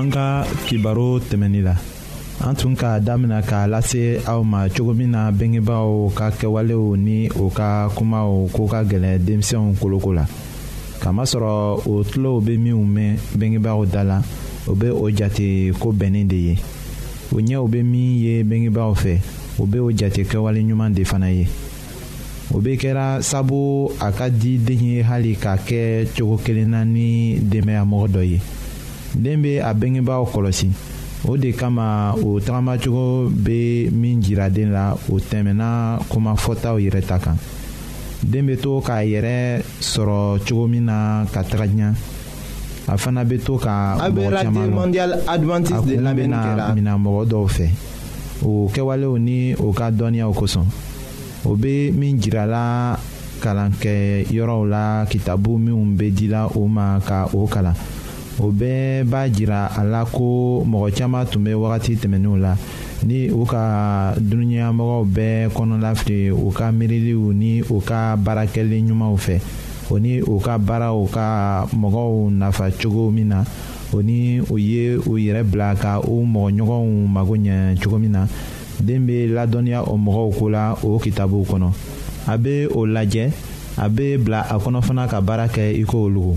an ka kibaro tɛmɛni la an tun k'a damina k'a lase aw ma cogo min na bengebaaw ka kɛwalew ni o ka kumaw ko ka gɛlɛn denmisɛnw koloko la kamasɔrɔ o tulow bɛ minnu mɛn bengebaaw da la o bɛ o jate ko bɛnnen de ye o ɲɛw bɛ min ye bengebaaw fɛ o bɛ o jate kɛwale ɲuman de fana ye o bɛ kɛra sabu a ka di den ye hali k'a kɛ cogo kelen na ni denbayamɔgɔ dɔ ye den bɛ a bengebaaw kɔlɔsi o de kama o tagamacogo bɛ min jira den la o tɛmɛnna komafɔtaw yɛrɛ ta kan den bɛ to k'a yɛrɛ sɔrɔ cogo min na ka taga ɲɛ a fana bɛ to ka mɔgɔ caman lɔ a kun bɛna minɛ mɔgɔ dɔw fɛ. o kɛwalew ni o ka dɔnniyaw kosɔn o bɛ min jirala kalan kɛ yɔrɔw la kitabu minnu bɛ dila o ma ka o kalan o bɛɛ b'a jira a la ko mɔgɔ caman tun bɛ wagati tɛmɛnenw la ni u ka dununyamɔgɔw bɛɛ kɔnɔlafili u ka miiriliw ni u ka baarakɛli ɲumanw fɛ o ni u ka baaraw ka mɔgɔw nafa cogo min na o ni o ye o yɛrɛ bila ka o mɔgɔɲɔgɔnw mago ɲɛ cogo min na den bɛ ladɔnniya o mɔgɔw ko la o kitabuw kɔnɔ a bɛ o lajɛ a bɛ bila a kɔnɔ fana ka baara kɛ i ko olu.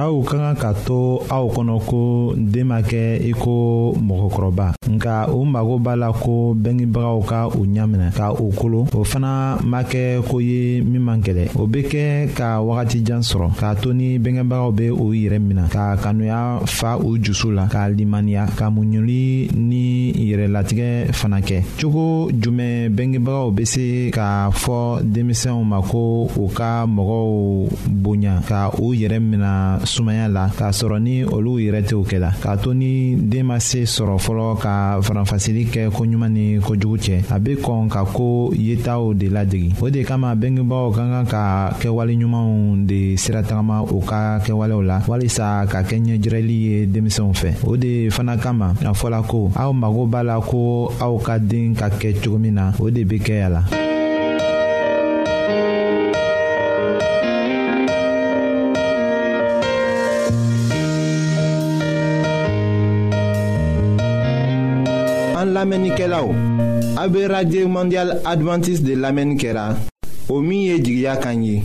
aw ka kan ka to aw kɔnɔ ko den ma kɛ i ko mɔgɔkɔrɔba nka u mago b'a la ko bɛngebagaw ka u ɲaminɛ ka u kolo o fana ma kɛ ko ye min man gɛlɛ o bɛ kɛ ka wagati jan sɔrɔ k'a to ni bɛngebagaw bɛ u yɛrɛ minɛ ka kanuya fa u jusu la ka limaniya ka muɲuli ni yɛrɛlatigɛ fana kɛ cogo jumɛn bɛngebagaw bɛ se k'a fɔ denmisɛnw ma ko u ka mɔgɔw bonya ka u yɛrɛ mina sumaya la k'a sɔrɔ ni olu yɛrɛ tɛw kɛ la k'a to ni den ma se sɔrɔ fɔlɔ ka faranfasili kɛ ko ɲuman ni kojugu cɛ a bɛ kɔn ka ko yetaw de ladege o de kama bɛngebagaw ka kan ka kɛwale ɲumanw de sira tagama u ka kɛwalew la walisa ka kɛ ɲɛjirɛli ye denmisɛnw fɛ o de fana kama wala ko aw mago b'a la ko aw ka den ka kɛ cogo min na o de bɛ kɛ a la. an lamɛnnikɛlaw a bɛ radio mondial adventiste de lamɛnni kɛra o min ye jigiya kan ye.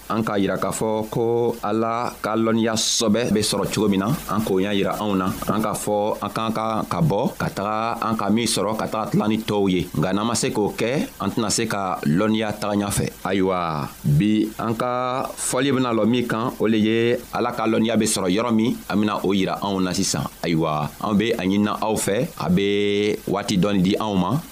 an k'a yira k'a fɔ ko ala ka lɔnniya sɔbɛ be sɔrɔ cogo min na an k'o y'a yira anw na an k'a fɔ an kan ka ka bɔ ka taga an ka min sɔrɔ ka taga tila ni tɔɔw ye nka n'an ma se k'o kɛ an tɛna se ka lɔnniya taga ɲa fɛ ayiwa bi an ka fɔli bena lɔ min kan o le ye ala ka lɔnniya be sɔrɔ yɔrɔ min an bena o yira anw na sisan ayiwa an be a ɲinina aw fɛ a be waati dɔɔni di anw ma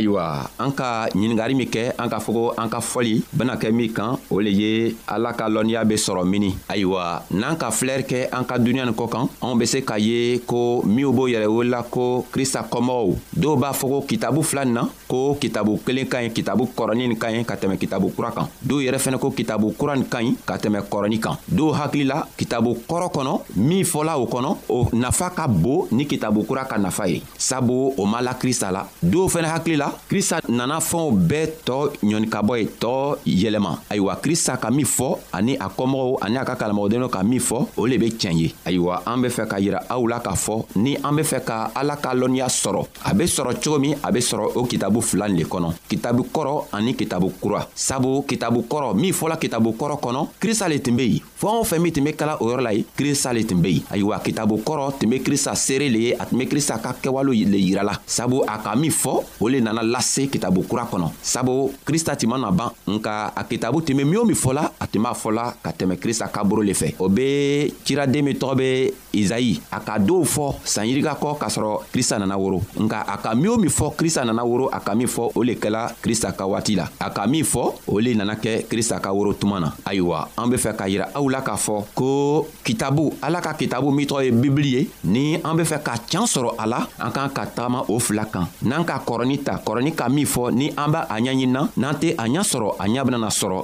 ayiwa an ka ɲiningari min kɛ an ka fogo an ka fɔli bena kɛ min kan o le ye ala ka lɔnniya be sɔrɔ mini ayiwa n'an ka filɛri kɛ an ka duniɲa nin kɔ kan anw be se k'a ye ko minw b'o yɛrɛ wolola ko krista kɔmɔgɔw dɔw b'a fɔ ko kitabu fila nin na ko kitabu kelen ka ɲi kitabu kɔrɔnin nin ka ɲi ka tɛmɛ kitabu kura kan dɔw yɛrɛ fɛnɛ ko kitabu kura nin ka ɲi ka tɛmɛ kɔrɔni kan dɔw hakili la kitabu kɔrɔ kɔnɔ min fɔla o kɔnɔ o nafa ka bon ni kitabu kura ka nafa ye sabu o ma la krista la dɔw fɛnɛ hakili la krista nana fɛnw bɛɛ tɔɔ ɲɔnikabɔ ye tɔɔ yɛlɛma ayiwa krista ka min fɔ ani a kɔmɔgɔw ani a ka kalamɔgɔdenw ka min fɔ o le be tiɲɛ ye ayiwa an be fɛ ka yira aw la k'a fɔ ni an be fɛ ka ala ka lɔnniya sɔrɔ a be sɔrɔ cogo min a be sɔrɔ o kitabu fila le kɔnɔ kitabu kɔrɔ ani kitabu kura sabu kitabu kɔrɔ min fɔla kitabu kɔrɔ kɔnɔ krista le tun be yen fɛɛn o fɛn min tun be kala o yɔrɔ la ye krista le tun be yen ayiwa kitabu kɔrɔ tun be krista seere le ye a tun be krista ka kɛwalo le yirala sabu a ka min fɔ o le nana lase kitabu kura kɔnɔ sabu krista tun mana ban nka a kitabu tun be min o min fɔla a tun b'a fɔla ka tɛmɛ krista kaburu le fɛ o be ciraden min tɔgɔ be izayi a ka dɔw fɔ sanyirika kɔ k'a sɔrɔ krista nana woro nka a ka min o min fɔ krista nana woro a ka min fɔ o le kɛla krista ka waati la a ka min fɔ o le nana kɛ krista ka woro tuma na ayiwa an be fɛ ka yira aw la k'a fɔ ko kitabu ala ka kitabu min tɔgɔ ye bibili ye ni an be fɛ ka can sɔrɔ a la an k'an ka tagama o fila kan n'an ka kɔrɔni ta kɔrɔni ka min fɔ ni an b'a a ɲaɲinina n'an tɛ a ɲa sɔrɔ a ɲa benana sɔrɔ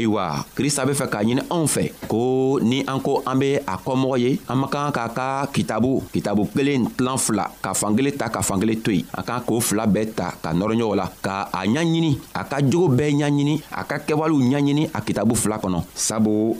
ayiwa krista be fɛ k'a ɲini anw fɛ ko ni an ko an be a kɔmɔgɔ ye an man kan k'a ka kitabu kitabu kelen tilan fila ka fankelen ta ka fankelen to yen a kan k'o fila bɛɛ ta ka nɔrɔ ɲɔgɔn la ka a ɲaɲini a ka jogo bɛɛ ɲaɲini a ka kɛwalew ɲaɲini a kitabu fila kɔnɔ sabu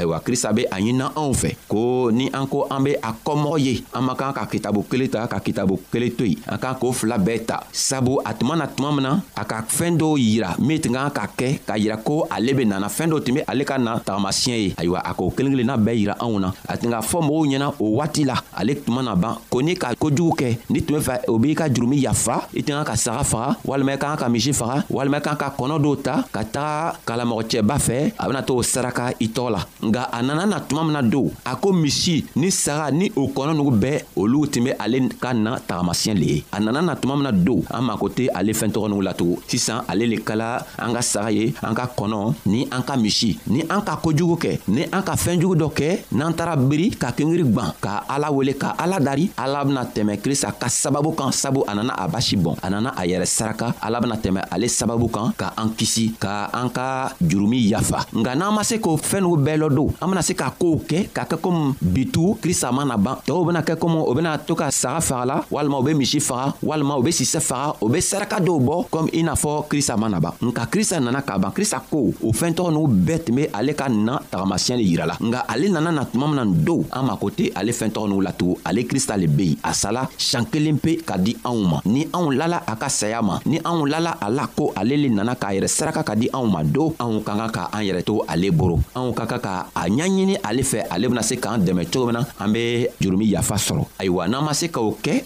ayiwa krista be a ɲinina anw fɛ ko ni an ko an be a kɔmɔgɔ ye an man kan ka kitabu kelen ta ka kitabu kelen to yen an kan k'o fila bɛɛ ta sabu a tuma na tuma min na a ka fɛɛn dɔw yira min tun kan ka kɛ k'a yira ko ale be nana fɛɛn dɔ tun be ale ka na tagamasiyɛ ye ayiwa a k'o kelen kelenna bɛɛ yira anw na a tun ka fɔ mɔgɔw ɲɛna o waati la ale tun mana ban ko n'i ka kojugu kɛ ni tun bɛ fɛ o b'i ka jurumi yafa i tɛ kan ka saga faga walima i ka kan ka misi faga walima i ka kan ka kɔnɔ dɔw ta ka taga kalamɔgɔcɛba fɛ a bɛna t'o saraka i tɔgɔ la nka a nana na tuma min na don a ko misi ni saga ni o kɔnɔ nugu bɛɛ olu tun bɛ ale ka na tagamasiyɛn le ye a nana na tuma min na don an mako tɛ ale fɛn tɔgɔ nugu la tugun sisan ale le kala an ka saga ye an ka kɔnɔ ni an ka misi ni an ka kojugu kɛ ni an ka fɛɛn jugu dɔ kɛ n'an taara biri ka kengiri gwan ka ala wele ka ala dari ala bena tɛmɛ krista ka sababu kan sabu a nana a basi bɔn a nana a yɛrɛ saraka ala bena tɛmɛ ale sababu kan ka an kisi ka an ka jurumi yafa nka n'an ma se k'o fɛɛn nugu bɛɛ lɔ don an bena se ka koow kɛ ka kɛ komi bitu krista mana ban tɔɔw bena kɛ komi o bena to ka saga fagala walima u be misi faga walima u be sisɛ faga a o be saraka dɔw bɔ komi i n'a fɔ krista ma naba nka krista nana k'a ban krista ko o fɛɛn tɔgɔ n'u bɛɛ tun be ale ka na tagamasiyɛn le yira la nka ale nana na tuma min na don an mako tɛ ale fɛɛn tɔgɔ n'u latugun ale krista le be yen a sala siɲan kelen pe ka di anw ma ni anw lala a ka saya ma ni anw lala a la ko ale le nana k'a yɛrɛ saraka ka di anw ma don anw ka kan ka an yɛrɛ to ale boro anw ka kan ka a ɲaɲini ale fɛ ale bena se k'an dɛmɛ cogo min na an be jurumi yafa sɔrɔ ayiwa n'an ma se k'o kɛ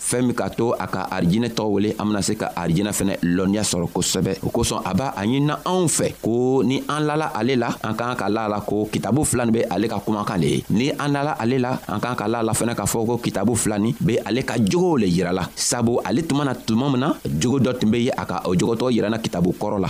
fɛɛn min k'a to a ka arijinɛ tɔgɔ wele an bena se ka arijinɛ fɛnɛ lɔnniya sɔrɔ kosɛbɛ o kosɔn a b'a a ɲinina anw fɛ ko ni an lala ale la an k'an ka la la ko kitabu fila ni be ale ka kumakan le ye ni an lala ale la an k'an ka la la fɛnɛ k'a fɔ ko kitabu fila ni be ale ka jogow le yirala sabu ale tuma na tuma min na jogo dɔ tun be ye a ka o jogotɔgɔ yirana kitabu kɔrɔ la